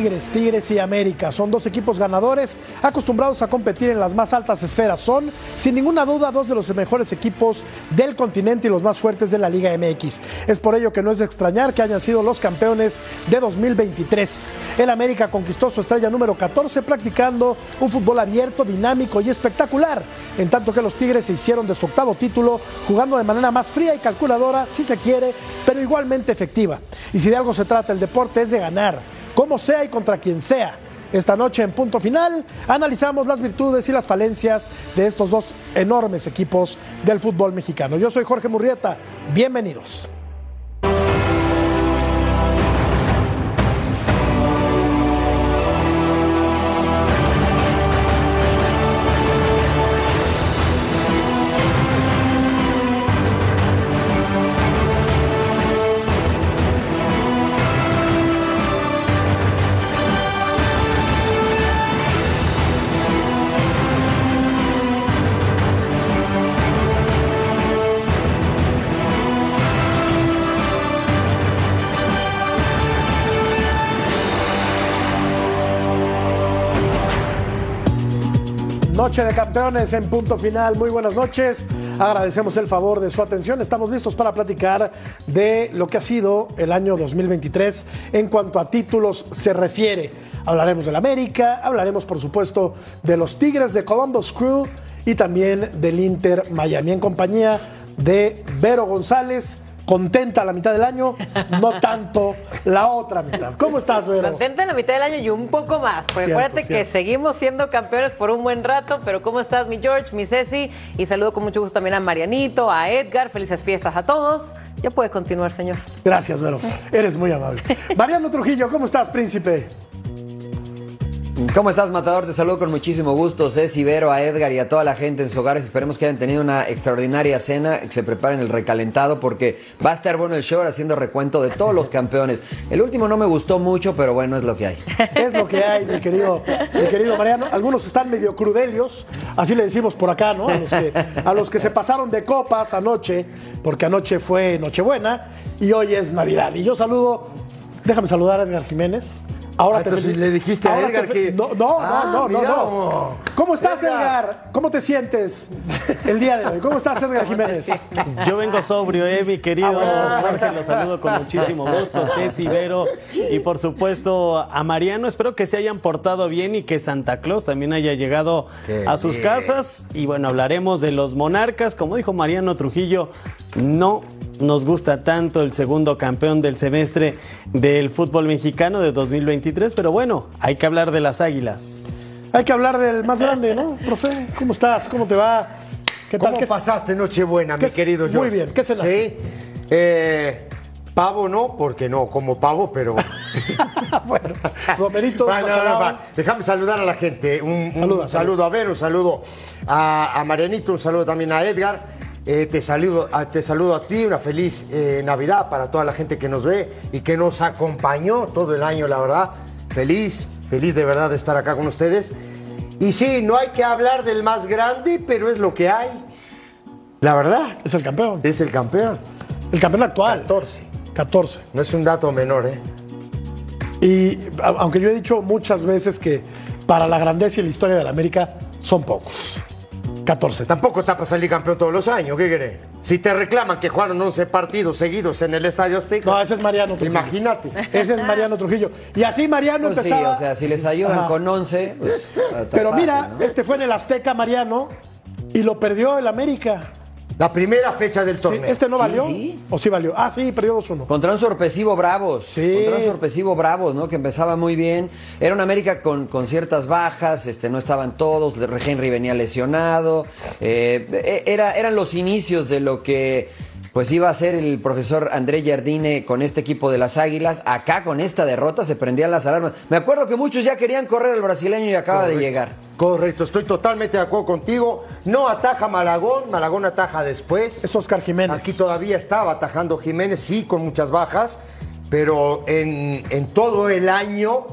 Tigres, Tigres y América son dos equipos ganadores acostumbrados a competir en las más altas esferas. Son, sin ninguna duda, dos de los mejores equipos del continente y los más fuertes de la Liga MX. Es por ello que no es de extrañar que hayan sido los campeones de 2023. El América conquistó su estrella número 14 practicando un fútbol abierto, dinámico y espectacular, en tanto que los Tigres se hicieron de su octavo título jugando de manera más fría y calculadora, si se quiere, pero igualmente efectiva. Y si de algo se trata, el deporte es de ganar como sea y contra quien sea. Esta noche en punto final analizamos las virtudes y las falencias de estos dos enormes equipos del fútbol mexicano. Yo soy Jorge Murrieta, bienvenidos. Noche de campeones en punto final. Muy buenas noches. Agradecemos el favor de su atención. Estamos listos para platicar de lo que ha sido el año 2023 en cuanto a títulos se refiere. Hablaremos del América, hablaremos por supuesto de los Tigres de Columbus Crew y también del Inter Miami en compañía de Vero González contenta la mitad del año, no tanto la otra mitad. ¿Cómo estás, Vero? Contenta la mitad del año y un poco más. Porque Cierto, acuérdate que seguimos siendo campeones por un buen rato, pero ¿cómo estás, mi George, mi Ceci? Y saludo con mucho gusto también a Marianito, a Edgar. Felices fiestas a todos. Ya puede continuar, señor. Gracias, Vero. Eres muy amable. Mariano Trujillo, ¿cómo estás, príncipe? ¿Cómo estás, Matador? Te saludo con muchísimo gusto, Ceci, Vero, a Edgar y a toda la gente en sus hogares. Esperemos que hayan tenido una extraordinaria cena, que se preparen el recalentado porque va a estar bueno el show haciendo recuento de todos los campeones. El último no me gustó mucho, pero bueno, es lo que hay. Es lo que hay, mi querido, mi querido Mariano. Algunos están medio crudelios, así le decimos por acá, ¿no? A los, que, a los que se pasaron de copas anoche, porque anoche fue Nochebuena y hoy es Navidad. Y yo saludo, déjame saludar a Edgar Jiménez. Ahora Ah, entonces le dijiste a ahora Edgar te- que- No, no, Ah, no, no, no, no. ¿Cómo estás, Edgar. Edgar? ¿Cómo te sientes el día de hoy? ¿Cómo estás, Edgar Jiménez? Yo vengo sobrio, eh, mi querido Jorge, los saludo con muchísimo gusto, Ceci, Vero y por supuesto a Mariano. Espero que se hayan portado bien y que Santa Claus también haya llegado Qué a sus bien. casas. Y bueno, hablaremos de los monarcas. Como dijo Mariano Trujillo, no nos gusta tanto el segundo campeón del semestre del fútbol mexicano de 2023, pero bueno, hay que hablar de las águilas. Hay que hablar del más grande, ¿no, profe? ¿Cómo estás? ¿Cómo te va? ¿Qué tal? ¿Cómo ¿Qué- pasaste Nochebuena, mi querido muy George? bien, ¿qué cenaste? Sí. Eh, pavo no, porque no como pavo, pero. bueno, Romerito, no, no. Déjame saludar a la gente. Un, un Saluda, saludo a Ver, un saludo a, a Marianito, un saludo también a Edgar. Eh, te, saludo, a, te saludo a ti, una feliz eh, Navidad para toda la gente que nos ve y que nos acompañó todo el año, la verdad. Feliz, feliz de verdad de estar acá con ustedes. Y sí, no hay que hablar del más grande, pero es lo que hay. La verdad, Es el campeón. es el campeón. El campeón actual. 14. 14. No es un dato menor, ¿eh? Y aunque yo he dicho muchas veces que para la grandeza y la historia de la América son pocos. 14. Tampoco está para salir campeón todos los años, ¿qué querés? Si te reclaman que jugaron 11 partidos seguidos en el Estadio Azteca. No, ese es Mariano Trujillo. Imagínate. Ese es Mariano Trujillo. Y así Mariano Pues sí, empezaba. o sea, si les ayudan Ajá. con 11, pues, Pero fácil, mira, ¿no? este fue en el Azteca Mariano y lo perdió el América. La primera fecha del Sí, torneo. ¿Este no valió? sí. ¿O sí valió? Ah, sí, perdió 2-1. Contra un sorpresivo Bravos. Sí. Contra un sorpresivo Bravos, ¿no? Que empezaba muy bien. Era una América con, con ciertas bajas, este, no estaban todos. Henry venía lesionado. eh, e- era, eran los inicios de lo que pues iba a ser el profesor André Jardine con este equipo de las Águilas. Acá con esta derrota se prendían las alarmas. Me acuerdo que muchos ya querían correr al brasileño y acaba de llegar. Correcto, estoy totalmente de acuerdo contigo. No ataja Malagón, Malagón ataja después. Es Oscar Jiménez. Aquí todavía estaba atajando Jiménez, sí, con muchas bajas, pero en, en todo el año,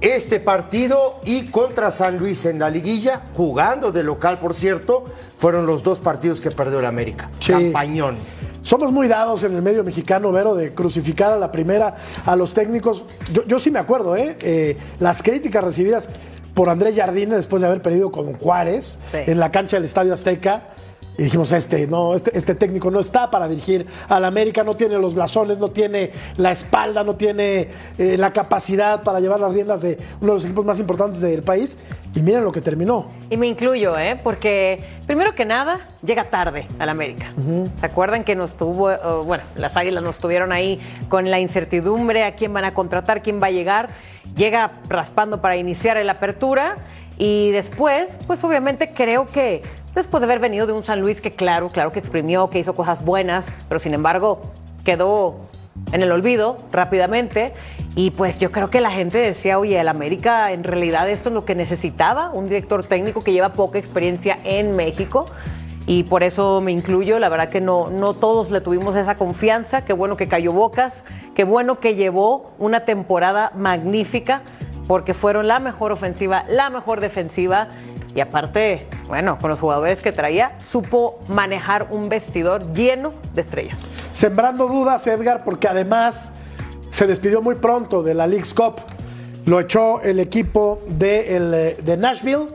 este partido y contra San Luis en la liguilla, jugando de local, por cierto, fueron los dos partidos que perdió el América. Sí. Campañón. Somos muy dados en el medio mexicano, Vero, de crucificar a la primera a los técnicos. Yo, yo sí me acuerdo, ¿eh? Eh, Las críticas recibidas por Andrés Jardine después de haber perdido con Juárez Sí. en la cancha del Estadio Azteca. Y dijimos, este, no, este, este técnico no está para dirigir al América, no tiene los blasones, no tiene la espalda, no tiene eh, la capacidad para llevar las riendas de uno de los equipos más importantes del país. Y miren lo que terminó. Y me incluyo, ¿eh? Porque primero que nada, llega tarde al América. ¿Se acuerdan que nos tuvo, eh, bueno, las águilas nos tuvieron ahí con la incertidumbre a quién van a contratar, quién va a llegar? Llega raspando para iniciar el apertura y después, pues obviamente creo que después de haber venido de un San Luis que claro, claro que exprimió, que hizo cosas buenas, pero sin embargo quedó en el olvido rápidamente. Y pues yo creo que la gente decía, oye, el América en realidad esto es lo que necesitaba, un director técnico que lleva poca experiencia en México. Y por eso me incluyo, la verdad que no, no todos le tuvimos esa confianza, qué bueno que cayó Bocas, qué bueno que llevó una temporada magnífica, porque fueron la mejor ofensiva, la mejor defensiva, y aparte, bueno, con los jugadores que traía, supo manejar un vestidor lleno de estrellas. Sembrando dudas, Edgar, porque además se despidió muy pronto de la League's Cup. Lo echó el equipo de, el, eh, de Nashville,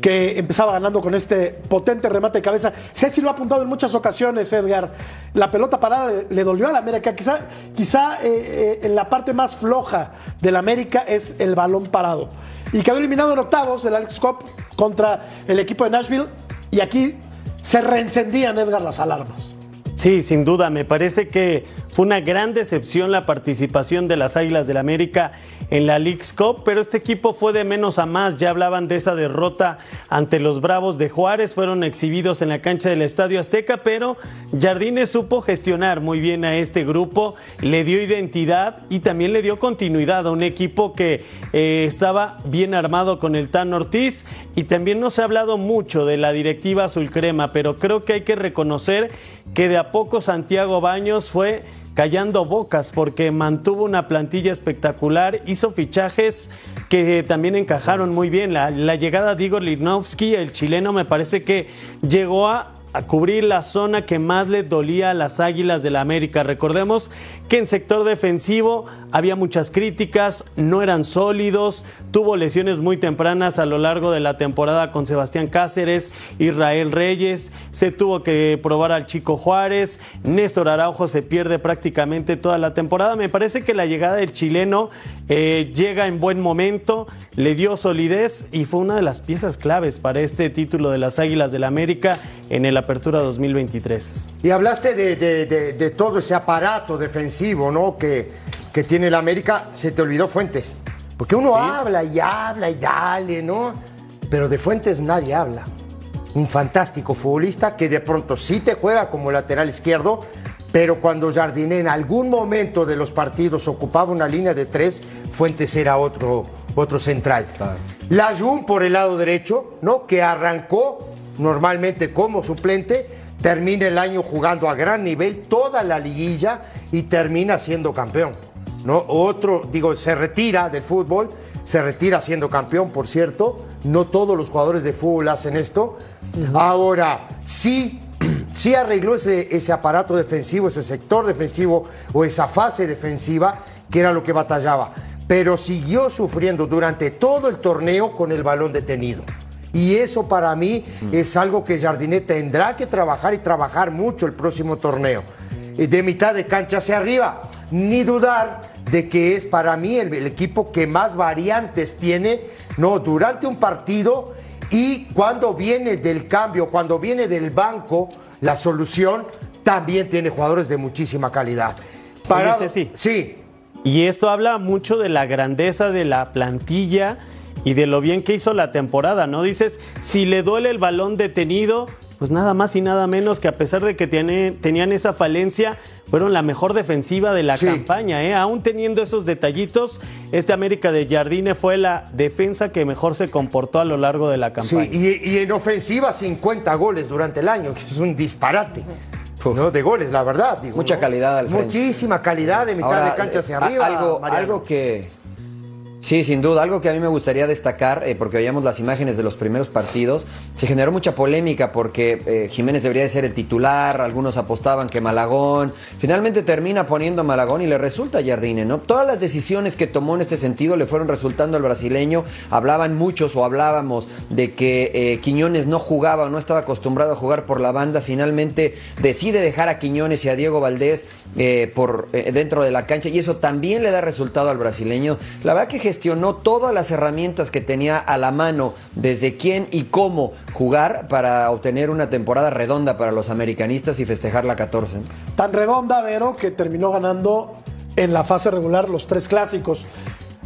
que empezaba ganando con este potente remate de cabeza. Ceci lo ha apuntado en muchas ocasiones, Edgar. La pelota parada le, dolió a la América. Quizá, quizá eh, eh, la parte más floja de la América es el balón parado. Y quedó eliminado en octavos de la League's Cup contra el equipo de Nashville. Y aquí se reencendían, Edgar, las alarmas. Sí, sin duda, me parece que fue una gran decepción la participación de las Águilas del América en la League's Cup, pero este equipo fue de menos a más, ya hablaban de esa derrota ante los Bravos de Juárez, fueron exhibidos en la cancha del Estadio Azteca, pero Jardines supo gestionar muy bien a este grupo, le dio identidad y también le dio continuidad a un equipo que eh, estaba bien armado con el Tan Ortiz. Y también no se ha hablado mucho de la directiva azul crema, pero creo que hay que reconocer que de a poco Santiago Baños fue callando bocas porque mantuvo una plantilla espectacular, hizo fichajes que también encajaron muy bien. La, llegada de Igor Lichnowsky, el chileno, me parece que llegó a a cubrir la zona que más le dolía a las Águilas de la América. Recordemos que en sector defensivo había muchas críticas, no eran sólidos, tuvo lesiones muy tempranas a lo largo de la temporada con Sebastián Cáceres, Israel Reyes, se tuvo que probar al Chico Juárez, Néstor Araujo se pierde prácticamente toda la temporada. Me parece que la llegada del chileno eh, llega en buen momento, le dio solidez y fue una de las piezas claves para este título de las Águilas de la América en el Apertura 2023. Y hablaste de- de todo ese aparato defensivo, ¿no? Que, que tiene el América. Se te olvidó Fuentes. Porque uno habla y habla y dale, ¿no? Pero de Fuentes nadie habla. Un fantástico futbolista que de pronto sí te juega como lateral izquierdo, pero cuando Jardiné en algún momento de los partidos ocupaba una línea de tres, Fuentes era otro, otro central. La Jun por el lado derecho, ¿no? Que arrancó normalmente como suplente, termina el año jugando a gran nivel toda la liguilla y termina siendo campeón. ¿No? Otro, digo, se retira del fútbol, se retira siendo campeón, por cierto. No todos los jugadores de fútbol hacen esto. Ahora, sí, sí arregló ese, ese aparato defensivo, ese sector defensivo o esa fase defensiva que era lo que batallaba. Pero siguió sufriendo durante todo el torneo con el balón detenido. Y eso para mí es algo que Jardinet tendrá que trabajar y trabajar mucho el próximo torneo. Eh, De mitad de cancha hacia arriba. Ni dudar de que es para mí el, el equipo que más variantes tiene no, durante un partido Y cuando viene del cambio, cuando viene del banco, la solución también tiene jugadores de muchísima calidad. Oye, Ceci. Sí, Y esto habla mucho de la grandeza de la plantilla y de lo bien que hizo la temporada, ¿no? Dices, si le duele el balón detenido, pues nada más y nada menos que a pesar de que tiene- tenían esa falencia, fueron la mejor defensiva de la Sí. campaña, ¿eh? Aún teniendo esos detallitos, este América de Jardine fue la defensa que mejor se comportó a lo largo de la Sí, campaña. y, y en ofensiva 50 goles durante el año, que es un disparate. ¿no? De goles, la verdad. digo, Mucha ¿no? calidad al frente. Muchísima calidad de mitad Ahora, de cancha hacia arriba. Algo, Mariano. algo que. Sí, sin duda, algo que a mí me gustaría destacar, eh, porque veíamos las imágenes de los primeros partidos, se generó mucha polémica porque eh, Jiménez debería de ser el titular, algunos apostaban que Malagón, finalmente termina poniendo Malagón y le resulta Jardine, ¿no? Todas las decisiones que tomó en este sentido le fueron resultando al brasileño, hablaban muchos o hablábamos de que eh, Quiñones no jugaba no estaba acostumbrado a jugar por la banda, finalmente decide dejar a Quiñones y a Diego Valdés eh, por, eh, dentro de la cancha y eso también le da resultado al brasileño. La verdad que gestionó todas las herramientas que tenía a la mano, desde quién y cómo jugar para obtener una temporada redonda para los americanistas y festejar la 14. Tan redonda, Vero, que terminó ganando en la fase regular los tres clásicos.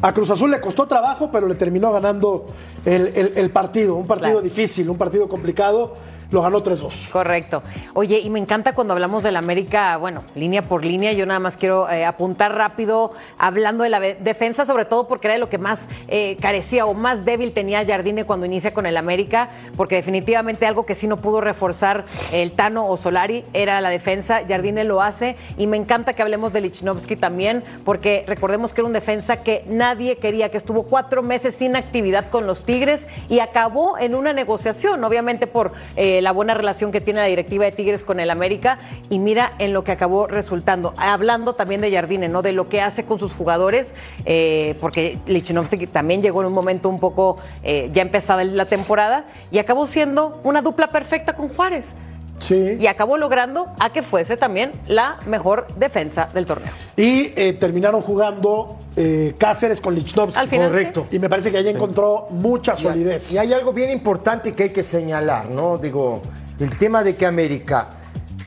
A Cruz Azul le costó trabajo, pero le terminó ganando el, el- el partido. Un partido Claro. difícil, un partido complicado. Lo ganó 3-2. Correcto. Oye, y me encanta cuando hablamos del América, bueno, línea por línea, yo nada más quiero eh, apuntar rápido, hablando de la defensa, sobre todo porque era de lo que más eh, carecía o más débil tenía Jardine cuando inicia con el América, porque definitivamente algo que sí no pudo reforzar el Tano o Solari era la defensa, Jardine lo hace, y me encanta que hablemos de Lichnowsky también, porque recordemos que era un defensa que nadie quería, que estuvo cuatro meses sin actividad con los Tigres y acabó en una negociación, obviamente por eh, la buena relación que tiene la directiva de Tigres con el América y mira en lo que acabó resultando. Hablando también de Jardine, ¿no? De lo que hace con sus jugadores, eh, porque Lichnowsky también llegó en un momento un poco eh, ya empezada la temporada y acabó siendo una dupla perfecta con Juárez. Sí. Y acabó logrando a que fuese también la mejor defensa del torneo. Y eh, terminaron jugando eh, Cáceres con Lichnowsky. Al final, Correcto. Y me parece que ahí encontró mucha solidez. Y hay algo bien importante que hay que señalar, ¿no? Digo, el tema de que América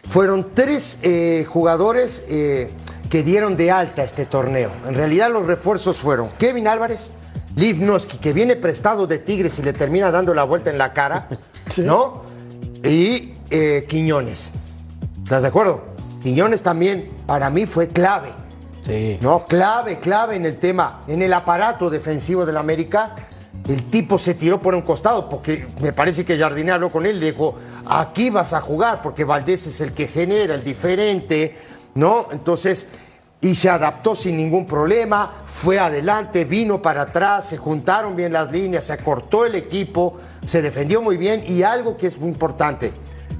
fueron tres eh, jugadores eh, que dieron de alta este torneo. En realidad los refuerzos fueron Kevin Álvarez, Livnoski, que viene prestado de Tigres y le termina dando la vuelta en la cara, Sí. ¿no? Y eh, Quiñones. ¿Estás de acuerdo? Quiñones también para mí fue clave. Sí. No, clave, clave en el tema, en el aparato defensivo del América. El tipo se tiró por un costado porque me parece que Jardine habló con él y le dijo, aquí vas a jugar porque Valdés es el que genera, el diferente, ¿no? Entonces, y se adaptó sin ningún problema, fue adelante, vino para atrás, se juntaron bien las líneas, se acortó el equipo, se defendió muy bien y algo que es muy importante,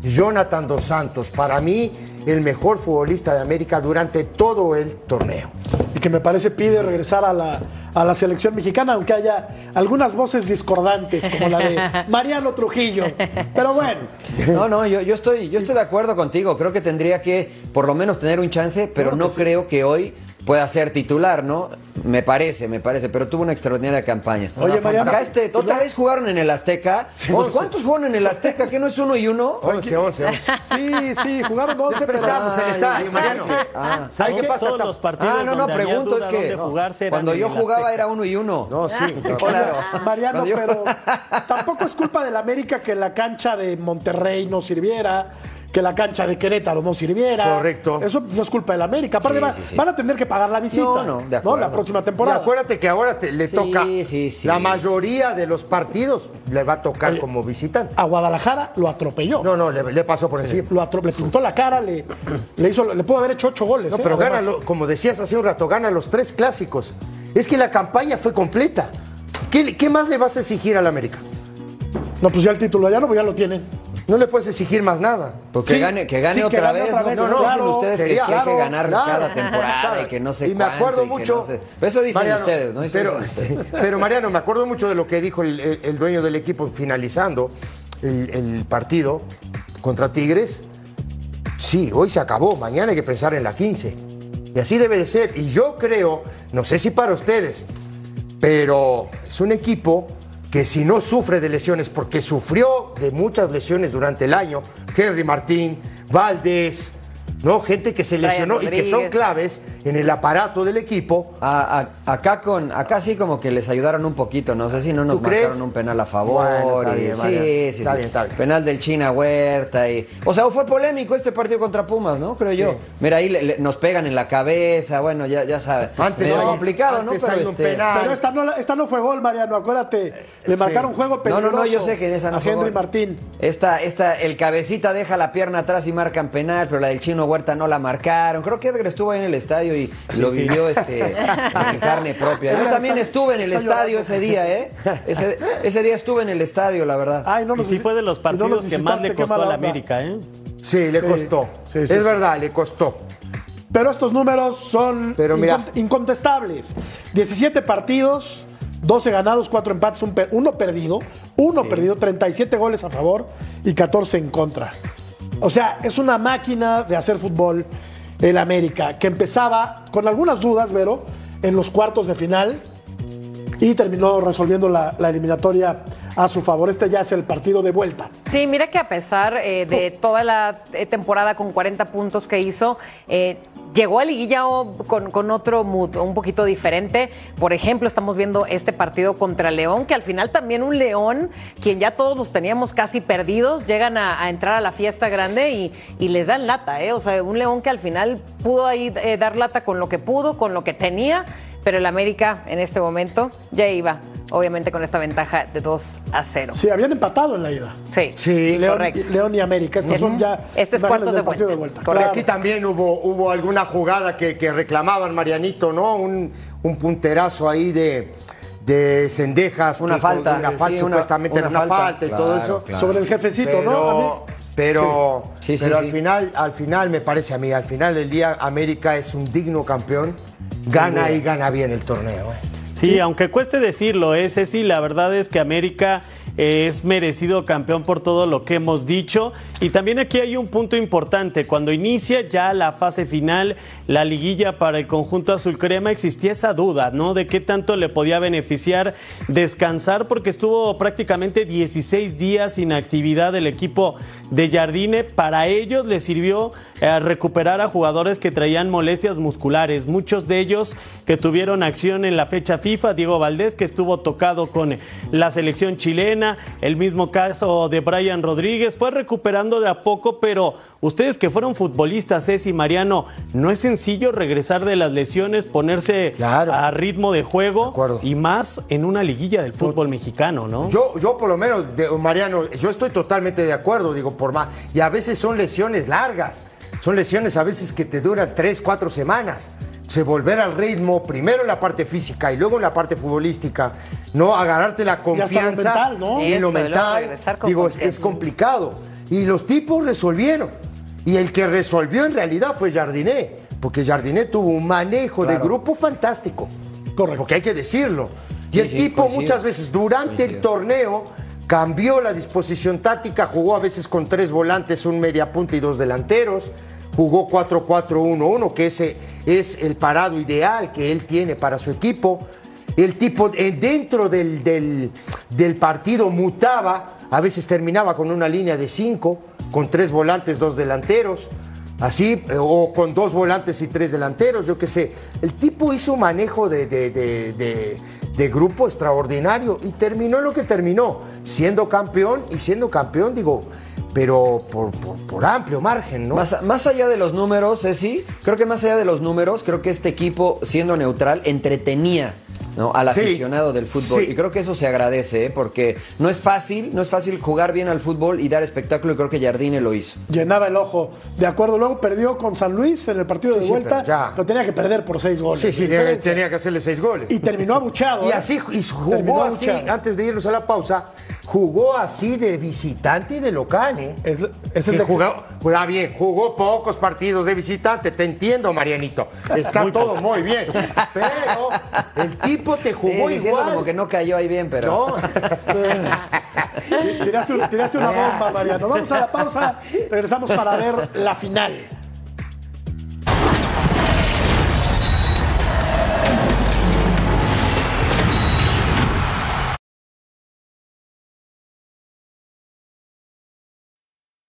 Jonathan Dos Santos, para mí el mejor futbolista de América durante todo el torneo. y que me parece pide regresar a la, a la selección mexicana, aunque haya algunas voces discordantes, como la de Mariano Trujillo. Pero bueno, No, no, yo, yo, estoy, yo estoy de acuerdo contigo. Creo que tendría que por lo menos tener un chance, pero no creo que hoy pueda ser titular, ¿no? Me parece, me parece, pero tuvo una extraordinaria campaña. Oye, Mariano. Acá este, otra vez jugaron en el Azteca. Pues. ¿Cuántos jugaron en el Azteca? ¿Que no es uno y uno? 11, 11, 11. sí, sí, jugaron 11, pero el Ay, estadio, Mariano. Ah. ¿Sabes qué pasa? Todos los partidos Ah, no, no, pregunto, es que cuando en yo jugaba era uno y uno. No, sí. Claro. Mariano, pero tampoco es culpa del América que la cancha de Monterrey no sirviera, que la cancha de Querétaro no sirviera. Correcto. Eso no es culpa del América. Aparte, Sí, va- sí, sí. van a tener que pagar la visita. No, no, de acuerdo. La próxima Y temporada. acuérdate que ahora te- le Sí, toca sí, sí. la mayoría de los partidos le va a tocar Oye, como visitante. A Guadalajara lo atropelló. No, no, le, le pasó por encima. Lo atro- le pintó la cara, le, le hizo, le pudo haber hecho ocho goles. No, ¿eh? pero Además. gana, como decías hace un rato, gana los tres clásicos. Es que la campaña fue completa. ¿Qué, qué más le vas a exigir al América? No, pues ya el título ya no, pues ya lo tienen. No le puedes exigir más nada. Pues que Sí, gane, que gane sí, que otra, gane vez, otra ¿no? vez, No, no, claro, dicen ustedes que sería- sí hay que ganar claro, cada temporada claro. y que no sé Y me acuerdo y que mucho. no sé- Eso dicen Mariano, ustedes, ¿no? Eso pero, dicen ustedes. pero Mariano, me acuerdo mucho de lo que dijo el, el- el dueño del equipo finalizando el, el partido contra Tigres. Sí, hoy se acabó, mañana hay que pensar en la 15. Y así debe de ser. Y yo creo, no sé si para ustedes, pero es un equipo que si no sufre de lesiones, porque sufrió de muchas lesiones durante el año, Henry Martín, Valdés, ¿no? Gente que se Brian lesionó y que son Rodríguez. claves en el aparato del equipo. A- a- acá con acá sí como que les ayudaron un poquito, no sé si no nos ¿Tú crees? marcaron un penal a favor. Bueno, está y- bien, sí, sí, Está sí. bien, está bien. Penal del China Huerta y o sea, fue polémico este partido contra Pumas, ¿no? Creo yo. Mira, ahí le- le- nos pegan en la cabeza, bueno, ya ya sabes. Antes Medio hay- complicado, antes ¿no? Pero hay un este penal. Pero esta no, la- esta no fue gol, Mariano, acuérdate. Le Sí. marcaron juego No, peligroso. no, no, yo sé que en esa no a fue Henry gol. Martín. Esta, esta, el cabecita deja la pierna atrás y marcan penal, pero la del chino Huerta no la marcaron. Creo que Edgar estuvo ahí en el estadio y lo vivió este, en carne propia. Yo también estuve en el estadio ese día, ¿eh? Ese, ese día estuve en el estadio, la verdad. Ay, no Y sí fue de los no partidos que más le costó a la. América, ¿eh? Sí, le Sí, costó. sí, sí, es sí. verdad, le costó. Pero estos números son Pero mira. incont- incontestables. 17 partidos, 12 ganados, 4 empates, un per- uno perdido. Uno perdido, 37 goles a favor y 14 en contra. O sea, es una máquina de hacer fútbol el América, que empezaba con algunas dudas, Vero, en los cuartos de final y terminó resolviendo la, la eliminatoria a su favor. Este ya es el partido de vuelta. Sí, mira que a pesar eh, de toda la eh, temporada con 40 puntos que hizo, eh, llegó a liguilla con, con otro mood, un poquito diferente. Por ejemplo, estamos viendo este partido contra León, que al final también un León, quien ya todos los teníamos casi perdidos, llegan a, a entrar a la fiesta grande y, y les dan lata, ¿eh? O sea, un León que al final pudo ahí eh, dar lata con lo que pudo, con lo que tenía, pero el América en este momento ya iba, obviamente con esta ventaja de 2 a 0. Sí, habían empatado en la ida. Sí, Sí. León, correcto. León y América. Estos son ya Este es del de partido vuelta. de vuelta. Claro. Aquí también hubo, hubo alguna jugada que, que reclamaban Marianito, ¿no? Un, un punterazo ahí de, de Cendejas. Una que- falta, Una falta, sí, supuestamente una falta. falta, y Claro, todo eso. claro. Sobre el jefecito, pero, ¿no? Pero, Sí, sí, pero sí. al final, al final me parece a mí, al final del día América es un digno campeón, gana y gana bien el torneo. ¿eh? Sí, aunque cueste decirlo, ¿eh, Ceci? La verdad es que América es merecido campeón por todo lo que hemos dicho. Y también aquí hay un punto importante. Cuando inicia ya la fase final, la liguilla para el conjunto azul crema, existía esa duda, ¿no? De qué tanto le podía beneficiar descansar, porque estuvo prácticamente 16 días sin actividad el equipo de Jardine. Para ellos les sirvió eh, recuperar a jugadores que traían molestias musculares, muchos de ellos que tuvieron acción en la fecha FIFA, Diego Valdés que estuvo tocado con la selección chilena, el mismo caso de Brian Rodríguez, fue recuperando de a poco, pero ustedes que fueron futbolistas, Ceci Mariano, no es sencillo regresar de las lesiones, ponerse Claro. a ritmo de juego De y más en una liguilla del fútbol mexicano, ¿no? Yo, yo por lo menos, de- Mariano, yo estoy totalmente de acuerdo, digo, por más. Y a veces son lesiones largas, son lesiones a veces que te duran tres, cuatro semanas. Se volver al ritmo, primero en la parte física y luego en la parte futbolística, no agarrarte la confianza mental, ¿no? y en lo mental. Digo, es, complicado. Y los tipos resolvieron. Y el que resolvió en realidad fue Jardiné, porque Jardiné tuvo un manejo de grupo fantástico. Correcto. Porque hay que decirlo. Y Sí, el sí, tipo coincido. muchas veces durante el torneo cambió la disposición táctica, jugó a veces con tres volantes, un mediapunta y dos delanteros, jugó 4-4-1-1, que ese es el parado ideal que él tiene para su equipo. El tipo eh, dentro del, del- partido mutaba, a veces terminaba con una línea de cinco, con tres volantes, dos delanteros. Así, eh, o con dos volantes y tres delanteros, yo qué sé. El tipo hizo manejo de- de- grupo extraordinario y terminó lo que terminó, siendo campeón y siendo campeón, digo, pero por amplio margen, ¿no? Más, más allá de los números, Ceci, creo que más allá de los números, creo que este equipo, siendo neutral, entretenía ¿no? al Sí, aficionado del fútbol. sí. Y creo que eso se agradece, ¿eh? porque no es fácil, no es fácil jugar bien al fútbol y dar espectáculo, y creo que Jardine lo hizo. Llenaba el ojo. De acuerdo, luego perdió con San Luis en el partido Sí, de vuelta. Lo tenía que perder por seis goles. sí, sí, tenía, tenía que hacerle seis goles. Y terminó abucheado. Y ¿eh? así y jugó así, antes de irnos a la pausa, jugó así de visitante y de local, ¿eh? Es, es el Que de- jugó, bien, jugó pocos partidos de visitante, te entiendo, Marianito. Está todo muy bien. Pero el tipo te jugó Sí, igual. como que no cayó ahí bien, pero... No. Tiraste, tiraste una bomba, Mariano. Vamos a la pausa. Regresamos para ver la final.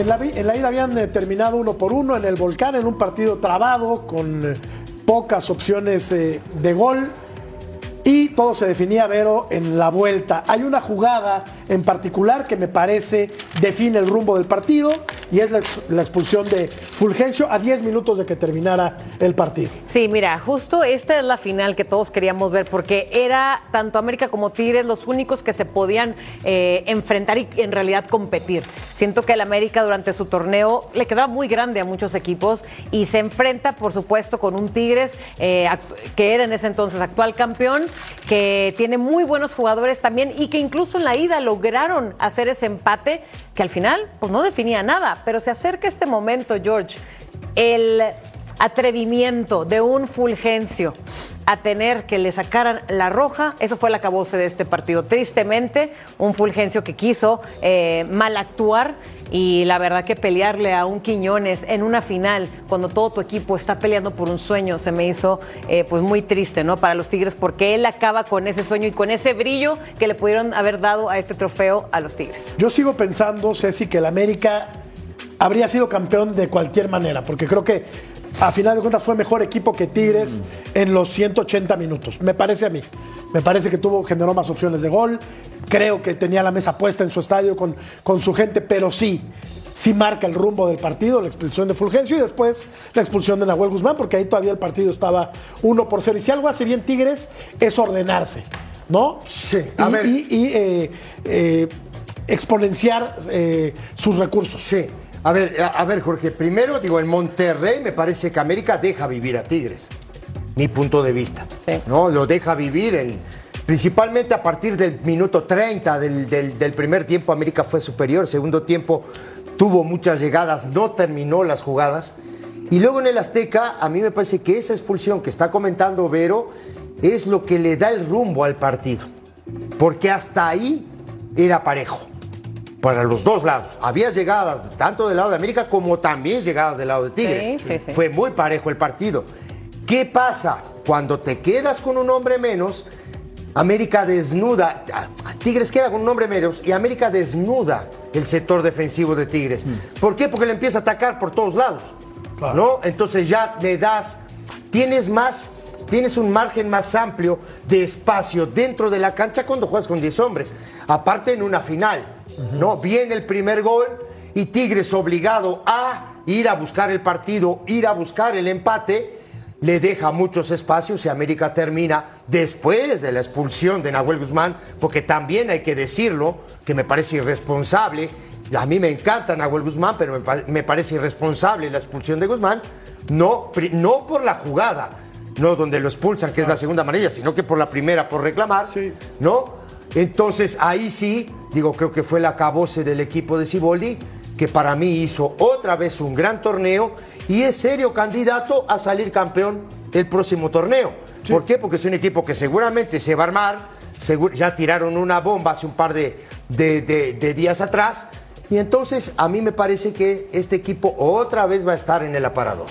En la, en la ida habían eh, terminado uno por uno en el volcán, en un partido trabado, con eh, pocas opciones eh, de gol. Y todo se definía, Vero, en la vuelta. Hay una jugada en particular que me parece define el rumbo del partido y es la, ex- la expulsión de Fulgencio a 10 minutos de que terminara el partido. Sí, mira, justo esta es la final que todos queríamos ver porque era tanto América como Tigres los únicos que se podían eh, enfrentar y en realidad competir. Siento que el América durante su torneo le quedaba muy grande a muchos equipos y se enfrenta, por supuesto, con un Tigres eh, que era en ese entonces actual campeón, que tiene muy buenos jugadores también y que incluso en la ida lograron hacer ese empate que al final pues no definía nada, pero se acerca este momento, George, el atrevimiento de un Fulgencio a tener que le sacaran la roja, eso fue el acabose de este partido. Tristemente, un Fulgencio que quiso eh, mal actuar y la verdad que pelearle a un Quiñones en una final, cuando todo tu equipo está peleando por un sueño, se me hizo eh, pues muy triste, ¿no? Para los Tigres, porque él acaba con ese sueño y con ese brillo que le pudieron haber dado a este trofeo a los Tigres. Yo sigo pensando, Ceci, que el América habría sido campeón de cualquier manera, porque creo que a final de cuentas fue mejor equipo que Tigres en los 180 minutos. Me parece a mí. Me parece que tuvo, generó más opciones de gol. Creo que tenía la mesa puesta en su estadio con, con su gente, pero sí, sí marca el rumbo del partido, la expulsión de Fulgencio y después la expulsión de Nahuel Guzmán, porque ahí todavía el partido estaba 1 por 0. Y si algo hace bien Tigres es ordenarse, ¿no? Sí, Y, a ver. y- y, eh, eh, exponenciar eh, sus recursos. Sí. A ver, a, a ver, Jorge, primero digo, en Monterrey me parece que América deja vivir a Tigres. Mi punto de vista. Sí. ¿No? Lo deja vivir en. Principalmente a partir del minuto 30 del, del- del primer tiempo, América fue superior. Segundo tiempo tuvo muchas llegadas, no terminó las jugadas. Y luego en el Azteca, a mí me parece que esa expulsión que está comentando Vero es lo que le da el rumbo al partido. Porque hasta ahí era parejo para los dos lados. Había llegadas tanto del lado de América como también llegadas del lado de Tigres. Sí, sí, sí. Fue muy parejo el partido. ¿Qué pasa? Cuando te quedas con un hombre menos, América desnuda, Tigres queda con un hombre menos y América desnuda el sector defensivo de Tigres. ¿Por qué? Porque le empieza a atacar por todos lados. ¿No? Entonces ya le das, tienes más, tienes un margen más amplio de espacio dentro de la cancha cuando juegas con 10 hombres. Aparte en una final, ¿no? Viene el primer gol y Tigres obligado a ir a buscar el partido, ir a buscar el empate, le deja muchos espacios y América termina después de la expulsión de Nahuel Guzmán, porque también hay que decirlo, que me parece irresponsable. A mí me encanta Nahuel Guzmán, pero me, me parece irresponsable la expulsión de Guzmán, no, no por la jugada, no donde lo expulsan, que es la segunda amarilla, sino que por la primera, por reclamar, Sí. ¿no? Entonces ahí sí, digo, creo que fue el acabose del equipo de Ciboldi, que para mí hizo otra vez un gran torneo y es serio candidato a salir campeón el próximo torneo. ¿Por qué? Porque es un equipo que seguramente se va a armar, ya tiraron una bomba hace un par de, de- de- de días atrás, y entonces a mí me parece que este equipo otra vez va a estar en el aparador.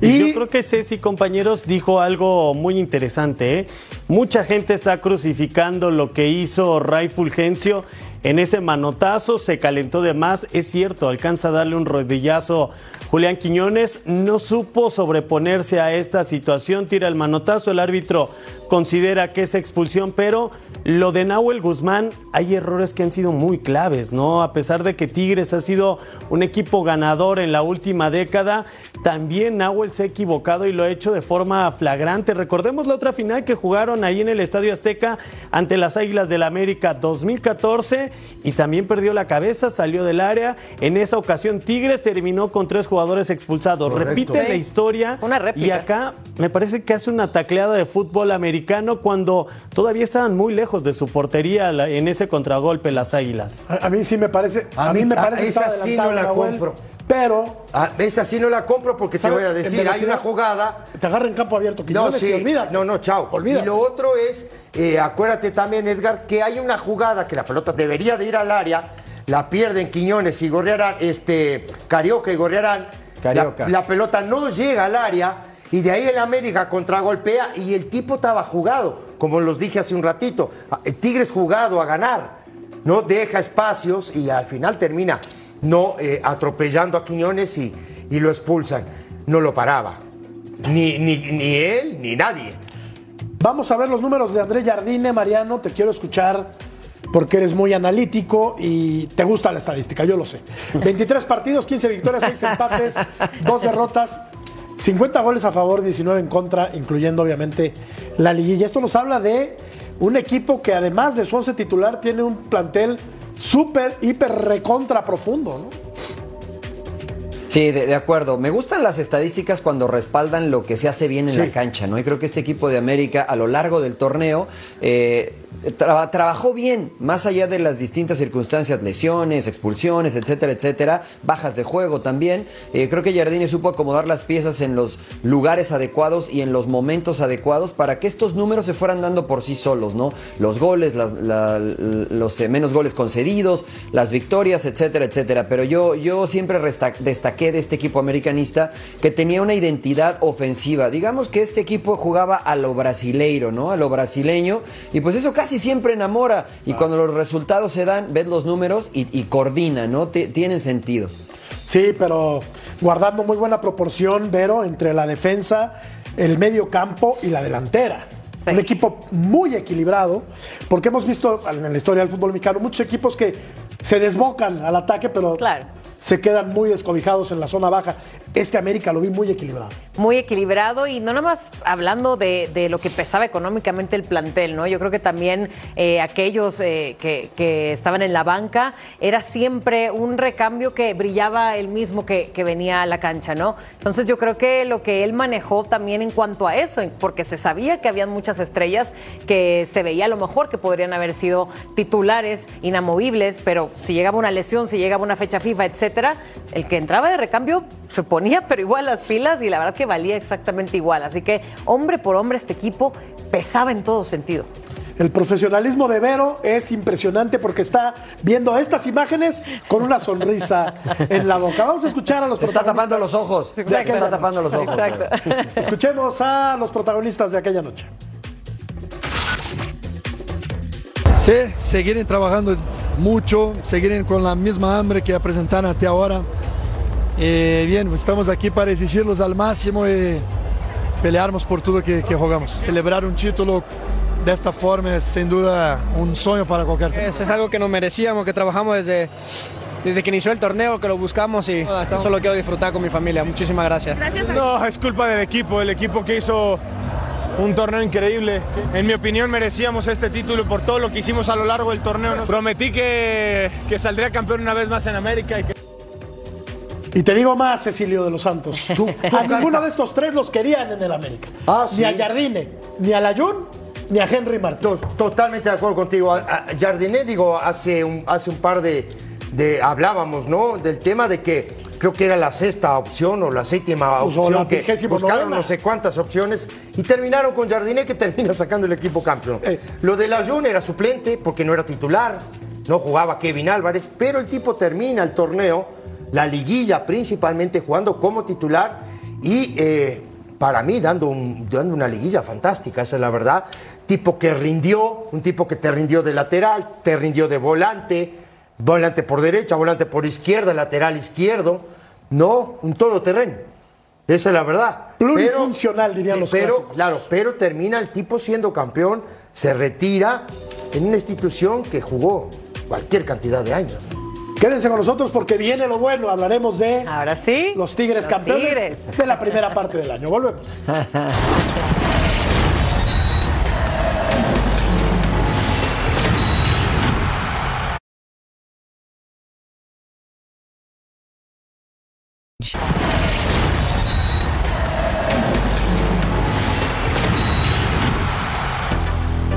Y yo creo que Ceci, compañeros, dijo algo muy interesante. ¿eh? Mucha gente está crucificando lo que hizo Ray Fulgencio en ese manotazo, se calentó de más. Es cierto, alcanza a darle un rodillazo. Julián Quiñones no supo sobreponerse a esta situación, tira el manotazo, el árbitro considera que es expulsión, pero lo de Nahuel Guzmán, hay errores que han sido muy claves, ¿no? A pesar de que Tigres ha sido un equipo ganador en la última década, también Nahuel se ha equivocado y lo ha hecho de forma flagrante. Recordemos la otra final que jugaron ahí en el Estadio Azteca ante las Águilas del América 2014 golpe y también perdió la cabeza, salió del área. En esa ocasión Tigres terminó con tres jugadores expulsados. Correcto. Repite Sí. la historia. Una réplica. Y acá me parece que hace una tacleada de fútbol americano cuando todavía estaban muy lejos de su portería la- en ese contragolpe las Águilas. A, a mí sí me parece. A, A mí mí- me parece que esa sí no la Nahuel, compro. Pero Ah, esa sí no la compro porque te voy a decir, hay una jugada te agarra en campo abierto. No, Quiñones, sí. y olvídate. No, no, chao. Olvídate. Y lo otro es, eh, acuérdate también, Edgar, que hay una jugada que la pelota debería de ir al área, la pierden Quiñones y Gorriarán, este, Carioca y Gorriarán. Carioca. La, la pelota no llega al área y de ahí el América contragolpea y el tipo estaba jugado, como los dije hace un ratito. Ah, el Tigres jugado a ganar, no deja espacios y al final termina no eh, atropellando a Quiñones y, y lo expulsan. No lo paraba. Ni, ni, ni él ni nadie. Vamos a ver los números de André Jardine, Mariano. Te quiero escuchar porque eres muy analítico y te gusta la estadística, yo lo sé. 23 partidos, 15 victorias, 6 empates, 2 derrotas, 50 goles a favor, 19 en contra, incluyendo obviamente la liguilla. Esto nos habla de un equipo que además de su 11 titular tiene un plantel súper, hiper, recontra profundo, ¿no? Sí, de, de acuerdo. Me gustan las estadísticas cuando respaldan lo que se hace bien en Sí. la cancha, ¿no? Y creo que este equipo de América a lo largo del torneo eh, tra- trabajó bien, más allá de las distintas circunstancias, lesiones, expulsiones, etcétera, etcétera, bajas de juego también. Eh, creo que Jardine supo acomodar las piezas en los lugares adecuados y en los momentos adecuados para que estos números se fueran dando por sí solos, ¿no? Los goles, los eh, menos goles concedidos, las victorias, etcétera, etcétera. Pero yo, yo siempre destaqué de este equipo americanista que tenía una identidad ofensiva. Digamos que este equipo jugaba a lo brasileiro, ¿no? A lo brasileño. Y pues eso casi siempre enamora. Y cuando los resultados se dan, ves los números y, y coordina, ¿no? Ti- tienen sentido. Sí, pero guardando muy buena proporción, Vero, entre la defensa, el medio campo y la delantera. Sí. Un equipo muy equilibrado, porque hemos visto en la historia del fútbol mexicano muchos equipos que se desbocan al ataque, pero Claro. se quedan muy descobijados en la zona baja. Este América lo vi muy equilibrado. muy equilibrado y no nada más hablando de, lo que pesaba económicamente el plantel, ¿no? Yo creo que también eh, aquellos eh, que, estaban en la banca era siempre un recambio que brillaba el mismo que, venía a la cancha, ¿no? Entonces yo creo que lo que él manejó también en cuanto a eso, porque se sabía que habían muchas estrellas que se veía a lo mejor que podrían haber sido titulares, inamovibles, pero si llegaba una lesión, si llegaba una fecha FIFA, etcétera, el que entraba de recambio se ponía pero igual las pilas y la verdad que valía exactamente igual. Así que hombre por hombre este equipo pesaba en todo sentido. El profesionalismo de Vero es impresionante porque está viendo estas imágenes con una sonrisa en la boca. Vamos a escuchar a los Se está protagonistas. tapando los ojos. Se está tapando los ojos. Exacto. Escuchemos a los protagonistas de aquella noche. Sí, seguirem trabajando mucho, seguirem con la misma hambre que presentaron hasta ahora. Eh, bien, estamos aquí para exigirlos al máximo y pelearmos por todo que, que jugamos. Celebrar un título de esta forma es sin duda un sueño para cualquier Es, es algo que nos merecíamos, que trabajamos desde, desde que inició el torneo, que lo buscamos y solo quiero disfrutar con mi familia. Muchísimas gracias. No, es culpa del equipo, el equipo que hizo un torneo increíble. En mi opinión merecíamos este título por todo lo que hicimos a lo largo del torneo. Nos prometí que, que saldría campeón una vez más en América y que Y te digo más, Cecilio de los Santos. Tú- tú a ninguno canta. de estos tres los querían en el América. Ah, Ni a Jardine, ni a Layún, ni a Henry Martín. To- Totalmente de acuerdo contigo. Jardiné, digo, hace un, hace un par de, de- hablábamos, ¿no? Del tema de que creo que era la sexta opción o la séptima Pues, opción la que buscaron novena. no sé cuántas opciones y terminaron con Jardiné que termina sacando el equipo campeón. Eh. Lo de la Jun era suplente porque no era titular, no jugaba Kevin Álvarez, pero el tipo termina el torneo, la liguilla principalmente jugando como titular y eh, para mí dando, un- dando una liguilla fantástica, esa es la verdad. Tipo que rindió, un tipo que te rindió de lateral, te rindió de volante, volante por derecha, volante por izquierda, lateral izquierdo. No, un todoterreno. Esa es la verdad. Plurifuncional, dirían los Pero, clásicos. claro, pero termina el tipo siendo campeón, se retira en una institución que jugó cualquier cantidad de años. Quédense con nosotros porque viene lo bueno. Hablaremos de Ahora sí, los Tigres los campeones tigres. de la primera parte del año. Volvemos.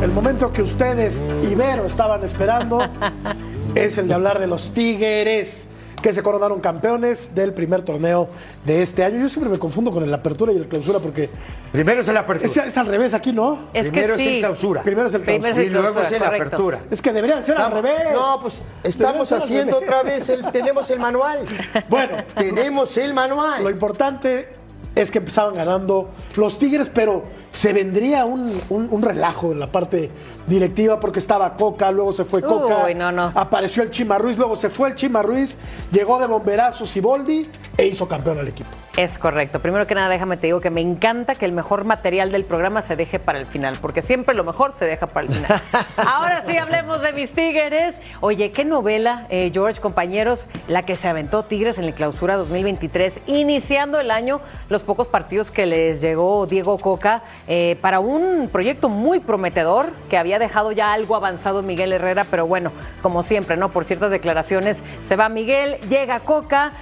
El momento que ustedes, Ibero, estaban esperando es el de hablar de los Tigres que se coronaron campeones del primer torneo de este año. Yo siempre me confundo con el apertura y el clausura porque Primero es el apertura. es, es al revés aquí, ¿no? Es que Primero es el clausura. Primero es el clausura. y luego clausura, es el correcto. apertura. Es que debería ser al revés. No, pues estamos haciendo otra vez, el, tenemos el manual. Bueno, tenemos el Lo manual. importante es que empezaban ganando los Tigres, pero se vendría un, un- un relajo en la parte directiva porque estaba Coca, luego se fue Coca, Uy, no, no. apareció el Chima Ruiz, luego se fue el Chima Ruiz, llegó de bomberazo Siboldi e hizo campeón al equipo. Es correcto. Primero que nada, déjame te digo que me encanta que el mejor material del programa se deje para el final, porque siempre lo mejor se deja para el final. Ahora sí, hablemos de mis Tigres. Oye, qué novela, eh, George, compañeros, la que se aventó Tigres en la clausura 2023, iniciando el año, los pocos partidos que les llegó Diego Coca eh, para un proyecto muy prometedor que había dejado ya algo avanzado Miguel Herrera, pero bueno, como siempre, ¿no? Por ciertas declaraciones, se va Miguel, llega Coca.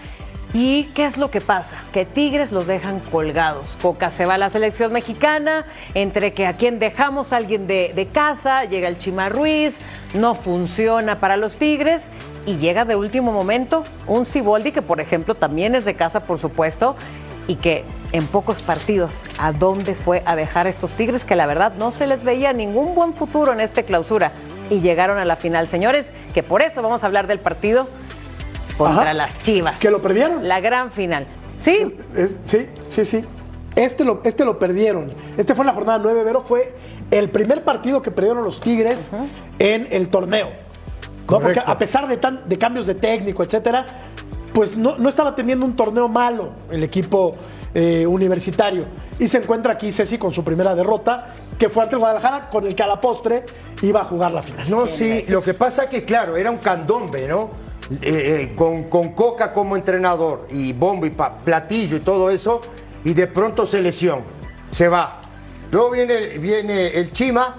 ¿Y qué es lo que pasa? Que Tigres los dejan colgados. Coca se va a la selección mexicana, entre que a quien dejamos alguien de, casa, llega el Chima Ruiz, no funciona para los Tigres y llega de último momento un Ciboldi que por ejemplo también es de casa por supuesto y que en pocos partidos a dónde fue a dejar a estos Tigres que la verdad no se les veía ningún buen futuro en esta clausura y llegaron a la final. Señores, que por eso vamos a hablar del partido contra Ajá. las Chivas. Que lo perdieron. La gran final. Sí, Es- sí, sí, sí. Este lo, este lo perdieron. Este fue en la jornada 9, pero fue el primer partido que perdieron los Tigres en el torneo. ¿no? Porque a pesar de, tan- de cambios de técnico, etcétera, pues no, no estaba teniendo un torneo malo el equipo eh, universitario. Y se encuentra aquí Ceci con su primera derrota, que fue ante el Guadalajara, con el que a la postre iba a jugar la final. No, sí, lo que pasa que, claro, era un candombe, ¿no? Eh, eh, con, con Coca como entrenador y bombo y pa- platillo y todo eso, y de pronto se lesión, se va. Luego viene, viene el Chima,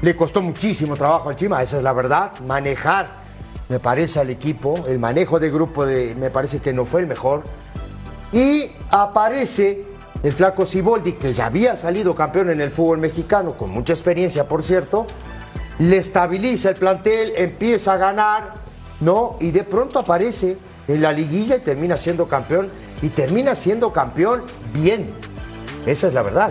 le costó muchísimo trabajo al Chima, esa es la verdad, manejar, me parece, al equipo, el manejo de grupo de, me parece que no fue el mejor. Y aparece el flaco Siboldi, que ya había salido campeón en el fútbol mexicano, con mucha experiencia, por cierto, le estabiliza el plantel, empieza a ganar, ¿no? Y de pronto aparece en la liguilla y termina siendo campeón, y termina siendo campeón bien. Esa es la verdad,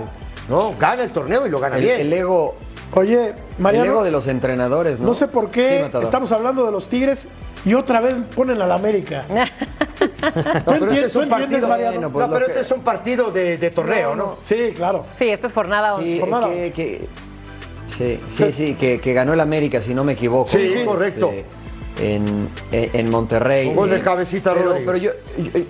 ¿no? Gana el torneo y lo gana El, bien. el ego, Oye, el Mariano, ego de los entrenadores, ¿no? no sé por qué estamos hablando de los Tigres y otra vez ponen a la América. No, pero entiendes- este es un partido? Bueno, pues no, pero que- este es un partido de, de torneo, ¿no? Sí, claro. sí, esta es jornada 11. Sí, jornada. que, que- sí, sí, sí, que, que ganó el América, si no me equivoco. Sí, Este, correcto. En, en- Monterrey. Un gol de Eh, Cabecita pero, Rodríguez. pero yo, yo-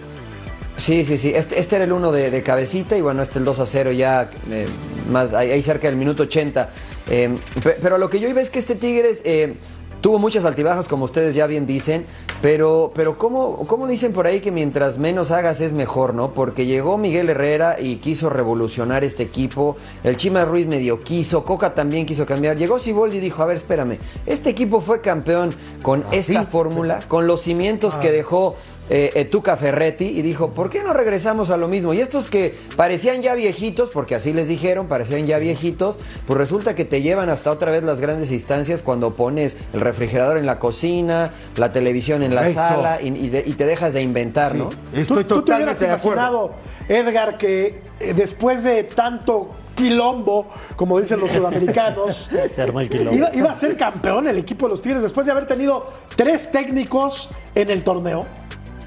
Sí, sí, sí. Este, este era el uno de, de cabecita y bueno, este el 2 a 0 ya eh, más ahí, ahí cerca del minuto 80. Eh, pe- pero lo que yo iba es que este Tigres eh, tuvo muchas altibajas, como ustedes ya bien dicen, pero, pero ¿cómo, ¿cómo dicen por ahí que mientras menos hagas es mejor, no? Porque llegó Miguel Herrera y quiso revolucionar este equipo, el Chima Ruiz medio quiso, Coca también quiso cambiar, llegó Siboldi y dijo, a ver, espérame, este equipo fue campeón con esta fórmula, con los cimientos que dejó eh, eh, Tuca Ferretti y dijo, ¿por qué no regresamos a lo mismo? Y estos que parecían ya viejitos, porque así les dijeron, parecían ya viejitos, pues resulta que te llevan hasta otra vez las grandes instancias cuando pones el refrigerador en la cocina, la televisión en la Correcto. sala y, y de- y te dejas de inventar, ¿no? Estoy ¿Tú, tú te hubieras totalmente de acuerdo. imaginado, Edgar, que eh, después de tanto quilombo, como dicen los sudamericanos, Se armó el quilombo. iba, iba a ser campeón el equipo de los Tigres después de haber tenido tres técnicos en el torneo?